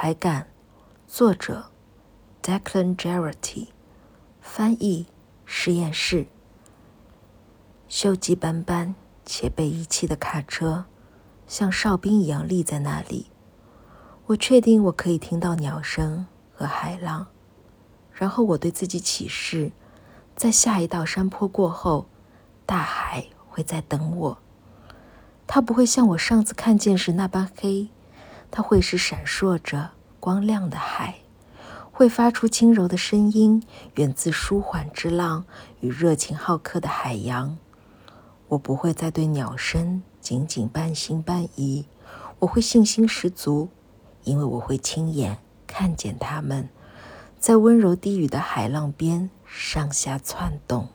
海感，作者：Declan Garity，翻译实验室。锈迹斑斑且被遗弃的卡车，像哨兵一样立在那里。我确定我可以听到鸟声和海浪。然后我对自己起誓，在下一道山坡过后，大海会在等我。它不会像我上次看见时那般黑。它会是闪烁着光亮的海，会发出轻柔的声音，源自舒缓之浪与热情好客的海洋。我不会再对鸟声仅仅半信半疑，我会信心十足，因为我会亲眼看见它们在温柔低语的海浪边上下窜动。